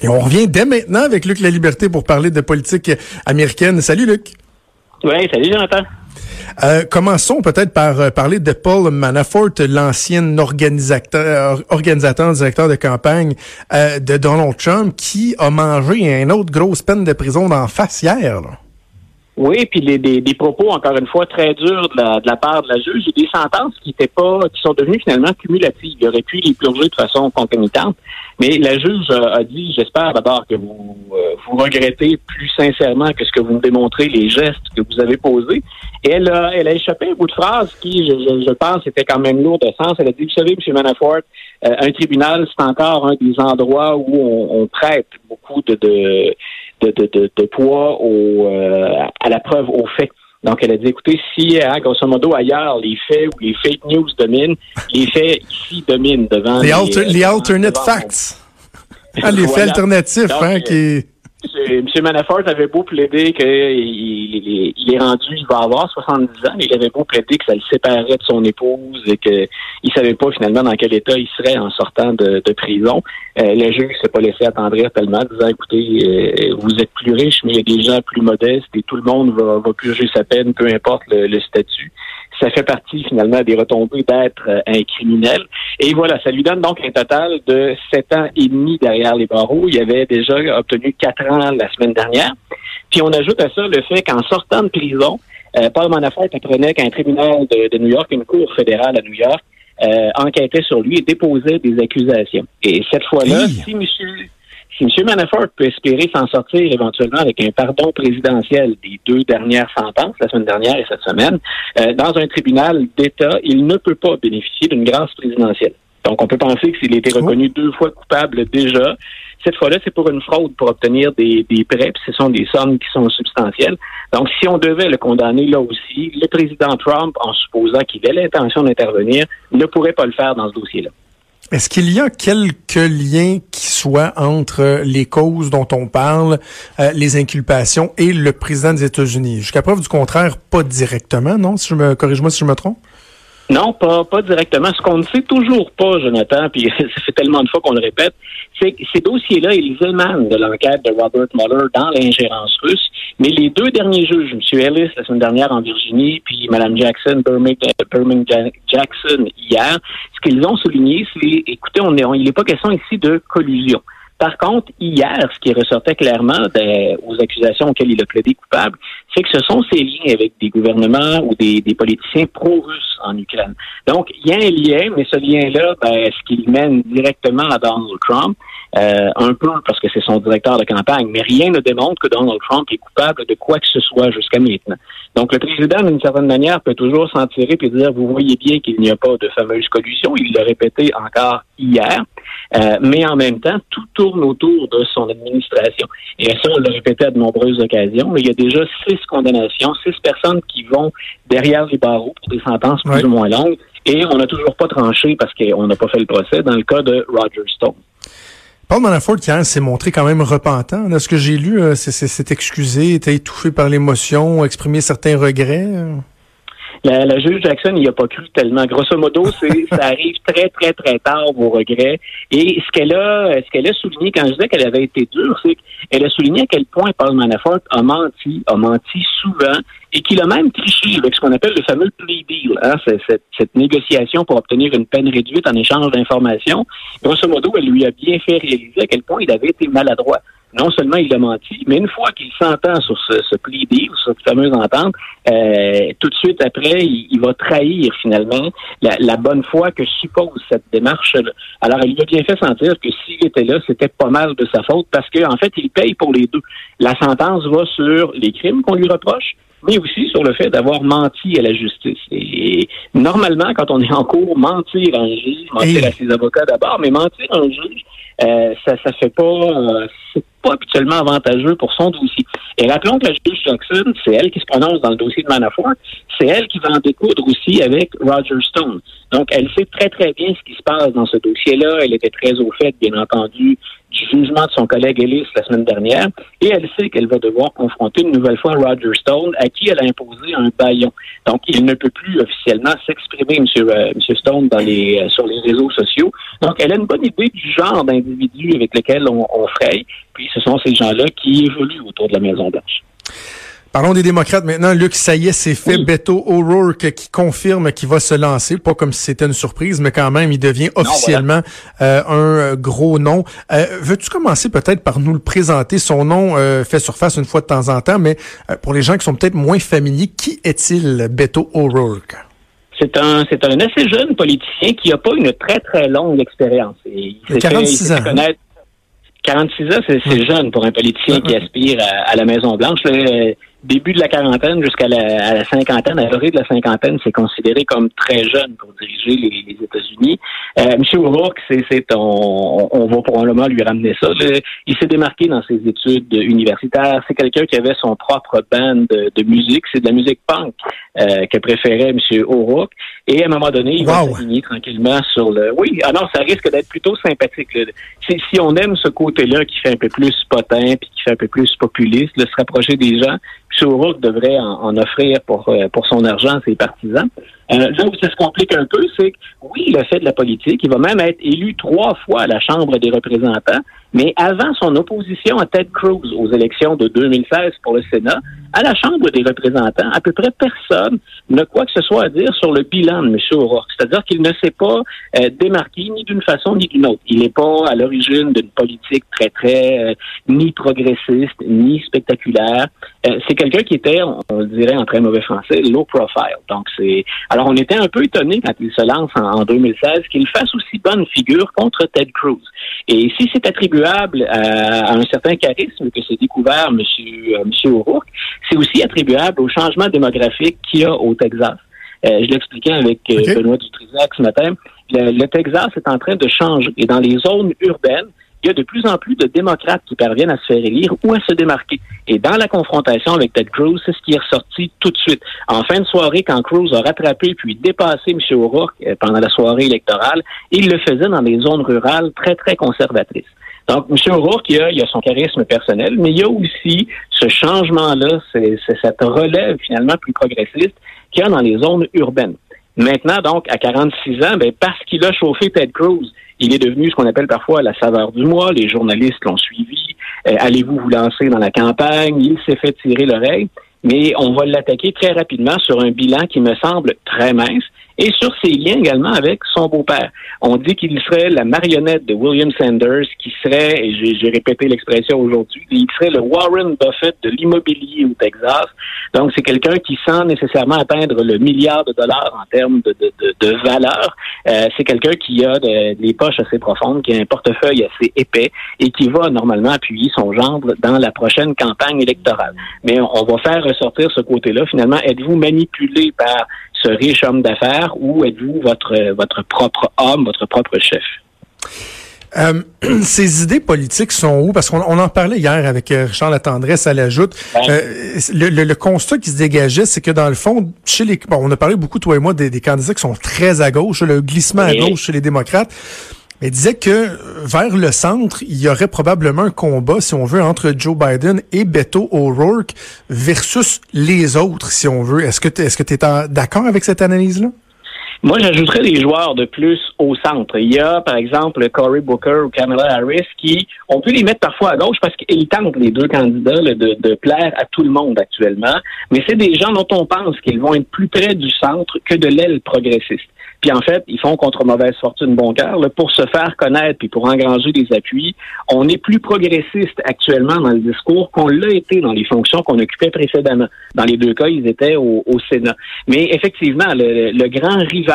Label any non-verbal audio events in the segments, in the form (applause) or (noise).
Et on revient dès maintenant avec Luc La Liberté pour parler de politique américaine. Salut Luc. Oui, salut Jonathan. Euh, commençons peut-être par euh, parler de Paul Manafort, l'ancien organisateur, organisateur, directeur de campagne euh, de Donald Trump, qui a mangé une autre grosse peine de prison d'en face hier. Oui, puis les, des, propos, encore une fois, très durs de la, de la part de la juge et des sentences qui étaient pas, qui sont devenues finalement cumulatives. Il aurait pu les purger de façon concomitante. Mais la juge a dit, j'espère d'abord que vous euh, vous regrettez plus sincèrement que ce que vous me démontrez, les gestes que vous avez posés. Et elle a, elle a échappé à un bout de phrase qui, je, je, pense, était quand même lourd de sens. Elle a dit, vous savez, M. Manafort, euh, un tribunal, c'est encore un des endroits où on, on prête beaucoup de, de de, de, de, poids au, euh, à la preuve, aux faits. Donc, elle a dit, écoutez, si, hein, grosso modo, ailleurs, les faits ou les fake news dominent, les faits ici dominent devant les... les, alternate facts. Ah, les faits alternatifs, hein, qui... M. Manafort avait beau plaider qu'il il, est rendu, il va avoir 70 ans, mais il avait beau plaider que ça le séparait de son épouse et qu'il savait pas finalement dans quel état il serait en sortant de, prison. Euh, le juge s'est pas laissé attendrir tellement, disant écoutez, euh, vous êtes plus riche, mais il y a des gens plus modestes et tout le monde va, va purger sa peine, peu importe le statut ça fait partie finalement des retombées d'être euh, un criminel. Et voilà, ça lui donne donc un total de sept ans et demi derrière les barreaux. Il avait déjà obtenu quatre ans la semaine dernière. Puis on ajoute à ça le fait qu'en sortant de prison, euh, Paul Manafort apprenait qu'un tribunal de, New York, une cour fédérale à New York, euh, enquêtait sur lui et déposait des accusations. Et cette fois-là, si monsieur si M. Manafort peut espérer s'en sortir éventuellement avec un pardon présidentiel des deux dernières sentences, la semaine dernière et cette semaine, euh, dans un tribunal d'État, il ne peut pas bénéficier d'une grâce présidentielle. Donc, on peut penser que s'il a été reconnu deux fois coupable déjà, cette fois-là, c'est pour une fraude pour obtenir des, des prêts, puis ce sont des sommes qui sont substantielles. Donc, si on devait le condamner là aussi, le président Trump, en supposant qu'il ait l'intention d'intervenir, ne pourrait pas le faire dans ce dossier-là. Est-ce qu'il y a quelques liens qui soient entre les causes dont on parle, euh, les inculpations et le président des États-Unis? Jusqu'à preuve du contraire, pas directement, non? Si je me corrige-moi si je me trompe? Non, pas, pas directement. Ce qu'on ne sait toujours pas, Jonathan, puis (laughs) ça fait tellement de fois qu'on le répète, c'est que ces dossiers-là, ils émanent de l'enquête de Robert Mueller dans l'ingérence russe. Mais les deux derniers juges, M. Ellis la semaine dernière en Virginie, puis Mme Jackson, Birmingham Jackson hier, ce qu'ils ont souligné, c'est, écoutez, on est, il n'est pas question ici de collusion. Par contre, hier, ce qui ressortait clairement aux accusations auxquelles il a plaidé coupable, c'est que ce sont ces liens avec des gouvernements ou des, politiciens pro-russes en Ukraine. Donc, il y a un lien, mais ce lien-là, ben, est-ce qu'il mène directement à Donald Trump? Euh, un peu parce que c'est son directeur de campagne, mais rien ne démontre que Donald Trump est coupable de quoi que ce soit jusqu'à maintenant. Donc le président, d'une certaine manière, peut toujours s'en tirer et dire, vous voyez bien qu'il n'y a pas de fameuse collusion. Il l'a répété encore hier. Euh, mais en même temps, tout tourne autour de son administration. Et ça, on l'a répété à de nombreuses occasions. Mais il y a déjà six condamnations, six personnes qui vont derrière les barreaux pour des sentences plus ou moins longues. Et on n'a toujours pas tranché parce qu'on n'a pas fait le procès dans le cas de Roger Stone. Paul Manafort, hier, s'est montré quand même repentant. ce que j'ai lu, euh, c'est excusé, était étouffé par l'émotion, exprimé certains regrets. La, la, juge Jackson n'y a pas cru tellement. Grosso modo, c'est (laughs) ça arrive très, très, très tard, vos regrets. Et ce qu'elle a, ce qu'elle a souligné quand je disais qu'elle avait été dure, c'est qu'elle a souligné à quel point Paul Manafort a menti, a menti souvent, et qu'il a même triché avec ce qu'on appelle le fameux plea deal, hein, cette, cette, négociation pour obtenir une peine réduite en échange d'informations. Grosso modo, elle lui a bien fait réaliser à quel point il avait été maladroit non seulement il a menti, mais une fois qu'il s'entend sur ce, ce plea sur cette fameuse entente, euh, tout de suite après, il, va trahir finalement la, bonne foi que suppose cette démarche-là. Alors, il lui a bien fait sentir que s'il était là, c'était pas mal de sa faute parce qu'en en fait, il paye pour les deux. La sentence va sur les crimes qu'on lui reproche, mais aussi sur le fait d'avoir menti à la justice. Et normalement, quand on est en cours, mentir à un juge, mentir à ses avocats d'abord, mais mentir à un juge, euh, ça ça fait pas, euh, habituellement avantageux pour son dossier. Et rappelons que la juge Jackson, c'est elle qui se prononce dans le dossier de Manafort, c'est elle qui va en découdre aussi avec Roger Stone. Donc, elle sait très, très bien ce qui se passe dans ce dossier-là. Elle était très au fait, bien entendu, du jugement de son collègue Ellis la semaine dernière. Et elle sait qu'elle va devoir confronter une nouvelle fois Roger Stone, à qui elle a imposé un baillon. Donc, il ne peut plus officiellement s'exprimer, M. Euh, Stone, euh, sur les réseaux sociaux. Donc, elle a une bonne idée du genre d'individu avec lequel on, on fraye. Puis, ce sont ces gens-là qui évoluent autour de la Maison-Blanche. Parlons des démocrates maintenant. Luc, ça y est, c'est fait. Beto O'Rourke qui confirme qu'il va se lancer. Pas comme si c'était une surprise, mais quand même, il devient officiellement euh, un gros nom. Euh, veux-tu commencer peut-être par nous le présenter? Son nom euh, fait surface une fois de temps en temps, mais pour les gens qui sont peut-être moins familiers, qui est-il, Beto O'Rourke? C'est un, c'est un assez jeune politicien qui n'a pas une très, très longue expérience. Il, a 46 ans. 46 ans, c'est jeune pour un politicien qui aspire à, la Maison-Blanche début de la quarantaine jusqu'à la, cinquantaine, à l'orée de la cinquantaine, c'est considéré comme très jeune pour diriger les, États-Unis. Euh, M. O'Rourke, c'est, on, on, va probablement lui ramener ça. il s'est démarqué dans ses études universitaires. C'est quelqu'un qui avait son propre band de, musique. C'est de la musique punk euh, que préférait M. O'Rourke. Et à un moment donné, il va s'aligner tranquillement sur le... Oui, alors ça risque d'être plutôt sympathique. Si, si on aime ce côté-là qui fait un peu plus potin puis qui fait un peu plus populiste, de se rapprocher des gens, O'Rourke devrait en, offrir pour, euh, pour son argent à ses partisans. Euh, là où ça se complique un peu, c'est que oui, il a fait de la politique. Il va même être élu trois fois à la Chambre des représentants. Mais avant son opposition à Ted Cruz aux élections de 2016 pour le Sénat, à la Chambre des représentants, à peu près personne n'a quoi que ce soit à dire sur le bilan de M. O'Rourke. C'est-à-dire qu'il ne s'est pas euh, démarqué ni d'une façon ni d'une autre. Il n'est pas à l'origine d'une politique très, très euh, ni progressiste, ni spectaculaire. Euh, c'est quelqu'un qui était, on, le dirait en très mauvais français, low profile. Donc, c'est. Alors, on était un peu étonné quand il se lance en, en 2016 qu'il fasse aussi bonne figure contre Ted Cruz. Et si c'est attribuable à, un certain charisme que s'est découvert M. Monsieur, monsieur O'Rourke, c'est aussi attribuable au changement démographique qu'il y a au Texas. Euh, je l'expliquais avec euh, Benoît Dutrisac ce matin. Le, Texas est en train de changer. Et dans les zones urbaines, il y a de plus en plus de démocrates qui parviennent à se faire élire ou à se démarquer. Et dans la confrontation avec Ted Cruz, c'est ce qui est ressorti tout de suite. En fin de soirée, quand Cruz a rattrapé puis dépassé M. O'Rourke euh, pendant la soirée électorale, il le faisait dans des zones rurales très, très conservatrices. Donc, M. O'Rourke, il a, a son charisme personnel, mais il y a aussi ce changement-là, c'est cette relève finalement plus progressiste qu'il y a dans les zones urbaines. Maintenant, donc, à 46 ans, ben, parce qu'il a chauffé Ted Cruz, il est devenu ce qu'on appelle parfois la saveur du mois. Les journalistes l'ont suivi. Euh, allez-vous vous lancer dans la campagne? Il s'est fait tirer l'oreille. Mais on va l'attaquer très rapidement sur un bilan qui me semble très mince et sur ses liens également avec son beau-père. On dit qu'il serait la marionnette de William Sanders, qui serait, et j'ai répété l'expression aujourd'hui, il serait le Warren Buffett de l'immobilier au Texas. Donc, c'est quelqu'un qui, sans nécessairement atteindre le milliard de dollars en termes de, de, de, valeur, euh, c'est quelqu'un qui a des poches assez profondes, qui a un portefeuille assez épais et qui va normalement appuyer son gendre dans la prochaine campagne électorale. Mais on va faire ressortir ce côté-là. Finalement, êtes-vous manipulé par ce riche homme d'affaires ou êtes-vous votre, votre propre homme, votre propre chef? Euh, (clears throat) ces idées politiques sont où? Parce qu'on en parlait hier avec euh, Richard Latendresse à l'ajoute. Euh, le, constat qui se dégageait, c'est que dans le fond, chez les, bon, on a parlé beaucoup, toi et moi, des, candidats qui sont très à gauche, le glissement à gauche chez les démocrates. Mais disait que vers le centre, il y aurait probablement un combat, si on veut, entre Joe Biden et Beto O'Rourke versus les autres, si on veut. Est-ce que tu es d'accord avec cette analyse-là? Moi, j'ajouterais des joueurs de plus au centre. Il y a, par exemple, Cory Booker ou Kamala Harris qui, on peut les mettre parfois à gauche parce qu'ils tentent, les deux candidats, de, de, plaire à tout le monde actuellement. Mais c'est des gens dont on pense qu'ils vont être plus près du centre que de l'aile progressiste. Puis en fait, ils font contre mauvaise fortune bon cœur pour se faire connaître puis pour engranger des appuis. On est plus progressiste actuellement dans le discours qu'on l'a été dans les fonctions qu'on occupait précédemment. Dans les deux cas, ils étaient au, Sénat. Mais effectivement, le, grand rival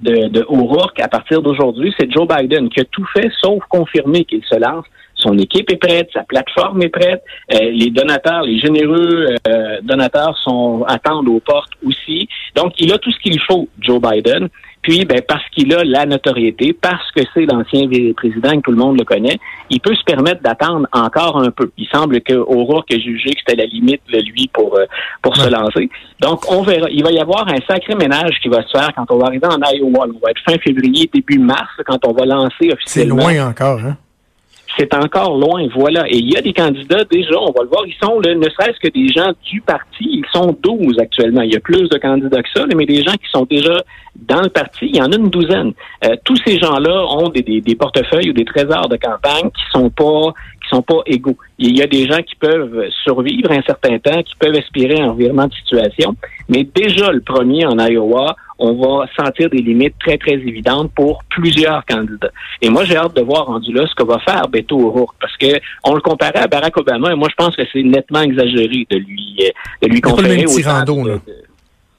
de, de O'Rourke à partir d'aujourd'hui, c'est Joe Biden qui a tout fait sauf confirmer qu'il se lance son équipe est prête, sa plateforme est prête, euh, les donateurs, les généreux euh, donateurs sont attendent aux portes aussi. Donc, il a tout ce qu'il faut, Joe Biden. Puis, ben, parce qu'il a la notoriété, parce que c'est l'ancien président que tout le monde le connaît, il peut se permettre d'attendre encore un peu. Il semble que O'Rourke a jugé que c'était la limite, lui, pour, euh, pour se lancer. Donc, on verra. Il va y avoir un sacré ménage qui va se faire quand on va arriver en Iowa. On va être fin février, début mars, quand on va lancer officiellement. C'est loin encore, hein? C'est encore loin, voilà. Et il y a des candidats déjà, on va le voir, ils sont, ne serait-ce que des gens du parti, ils sont 12 actuellement. Il y a plus de candidats que ça, mais des gens qui sont déjà dans le parti, il y en a une douzaine. Euh, tous ces gens-là ont des, portefeuilles ou des trésors de campagne qui sont pas qui sont pas égaux. Il y a des gens qui peuvent survivre un certain temps, qui peuvent aspirer un revirement de situation, mais déjà le premier en Iowa on va sentir des limites très, très évidentes pour plusieurs candidats. Et moi, j'ai hâte de voir rendu là ce que va faire Beto O'Rourke, parce que on le comparait à Barack Obama, et moi, je pense que c'est nettement exagéré de lui, euh, de lui conférer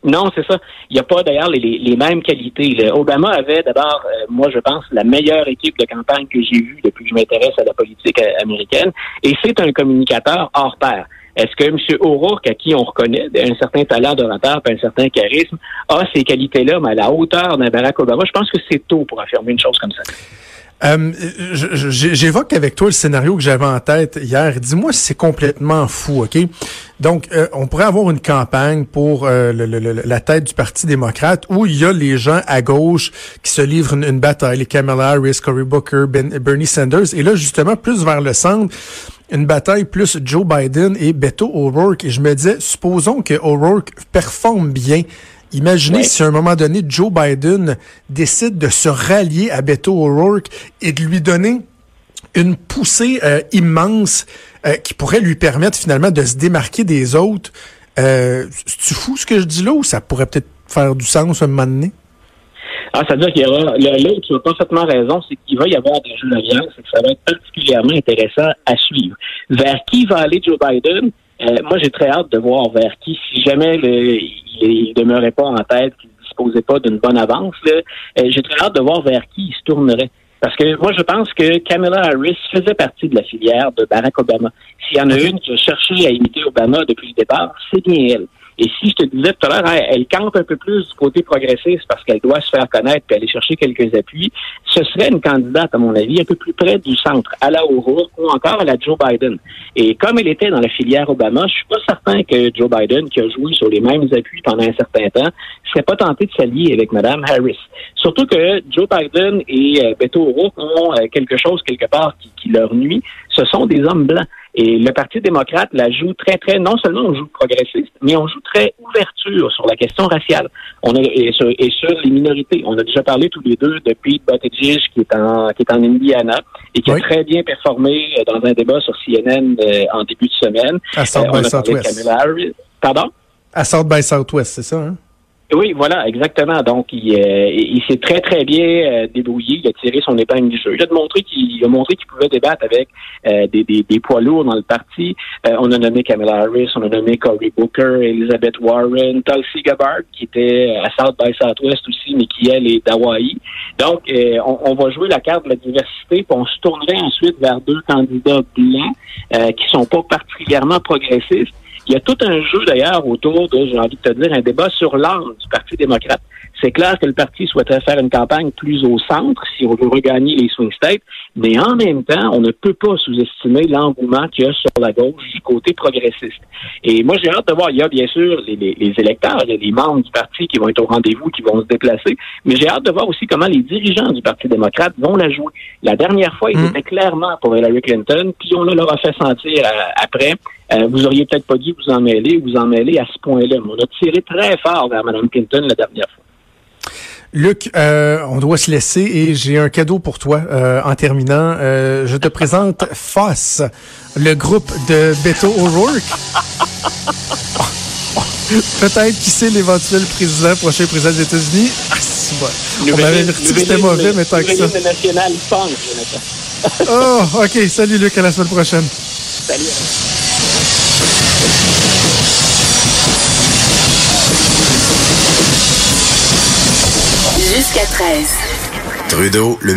non, c'est ça. Il n'y a pas d'ailleurs les, mêmes qualités. Obama avait d'abord, euh, moi je pense, la meilleure équipe de campagne que j'ai vue depuis que je m'intéresse à la politique euh, américaine. Et c'est un communicateur hors pair. Est-ce que M. O'Rourke, à qui on reconnaît un certain talent d'orateur et un certain charisme, a ces qualités-là, mais à la hauteur d'un Barack Obama? Je pense que c'est tôt pour affirmer une chose comme ça. Euh, J'évoque avec toi le scénario que j'avais en tête hier. Dis-moi si c'est complètement fou, OK? Donc, euh, on pourrait avoir une campagne pour euh, la tête du Parti démocrate où il y a les gens à gauche qui se livrent une, bataille, les Kamala Harris, Cory Booker, ben, Bernie Sanders. Et là, justement, plus vers le centre, une bataille plus Joe Biden et Beto O'Rourke. Et je me disais, supposons que O'Rourke performe bien. Imaginez si à un moment donné, Joe Biden décide de se rallier à Beto O'Rourke et de lui donner une poussée euh, immense euh, qui pourrait lui permettre finalement de se démarquer des autres. Euh, tu fou ce que je dis là ou ça pourrait peut-être faire du sens à un moment donné? Ah, ça veut dire qu'il y aura, là, tu as parfaitement raison, c'est qu'il va y avoir des jeux d'alliance et que ça va être particulièrement intéressant à suivre. Vers qui va aller Joe Biden? Euh, moi, j'ai très hâte de voir vers qui, si jamais il, ne demeurait pas en tête, qu'il ne disposait pas d'une bonne avance, euh, j'ai très hâte de voir vers qui il se tournerait. Parce que moi, je pense que Kamala Harris faisait partie de la filière de Barack Obama. S'il y en a une qui a cherché à imiter Obama depuis le départ, c'est bien elle. Et si je te disais tout à l'heure, elle, campe un peu plus du côté progressiste parce qu'elle doit se faire connaître et aller chercher quelques appuis, ce serait une candidate, à mon avis, un peu plus près du centre, à la O'Rourke ou encore à la Joe Biden. Et comme elle était dans la filière Obama, je suis pas certain que Joe Biden, qui a joué sur les mêmes appuis pendant un certain temps, serait pas tenté de s'allier avec Mme Harris. Surtout que Joe Biden et euh, Beto O'Rourke ont euh, quelque chose quelque part qui leur nuit. Ce sont des hommes blancs. Et le Parti démocrate la joue très, très, non seulement on joue progressiste, mais on joue très ouverture sur la question raciale on a, et, sur, les minorités. On a déjà parlé tous les deux de Pete Buttigieg qui est en, qui est en Indiana et qui a très bien performé euh, dans un débat sur CNN euh, en début de semaine. À South euh, by Southwest. Pardon? À South by Southwest, c'est ça, hein? Oui, voilà, exactement. Donc, il, euh, il s'est très, très bien euh, débrouillé. Il a tiré son épingle du jeu. Il a montré qu'il a montré qu'il pouvait débattre avec euh, des, des, des, poids lourds dans le parti. on a nommé Kamala Harris, on a nommé Cory Booker, Elizabeth Warren, Tulsi Gabbard, qui était à South by Southwest aussi, mais qui, elle, est d'Hawaï. Donc, on, on, va jouer la carte de la diversité, puis on se tournerait ensuite vers deux candidats blancs qui sont pas particulièrement progressistes il y a tout un jeu d'ailleurs autour de, j'ai envie de te dire, un débat sur l'âme du Parti démocrate. C'est clair que le parti souhaiterait faire une campagne plus au centre si on veut regagner les swing states, mais en même temps, on ne peut pas sous-estimer l'engouement qu'il y a sur la gauche du côté progressiste. Et moi, j'ai hâte de voir, il y a bien sûr les, les, électeurs, il y a les membres du parti qui vont être au rendez-vous, qui vont se déplacer, mais j'ai hâte de voir aussi comment les dirigeants du Parti démocrate vont la jouer. La dernière fois, ils hmm. étaient clairement pour Hillary Clinton, puis on leur a fait sentir euh, après euh, vous auriez peut-être pas dû vous en mêler ou vous en mêler à ce point-là. Mais on a tiré très fort vers Mme Clinton la dernière fois. Luc, euh, on doit se laisser et j'ai un cadeau pour toi euh, en terminant. je te présente (laughs) FOSS, le groupe de Beto O'Rourke. Peut-être qui c'est l'éventuel président, prochain président des États-Unis. Ah, c'est bon. On m'avait dit que c'était mauvais, mais tant que ça. national oh, OK. Salut Luc, à la semaine prochaine. Salut. Jusqu'à 13. Trudeau, le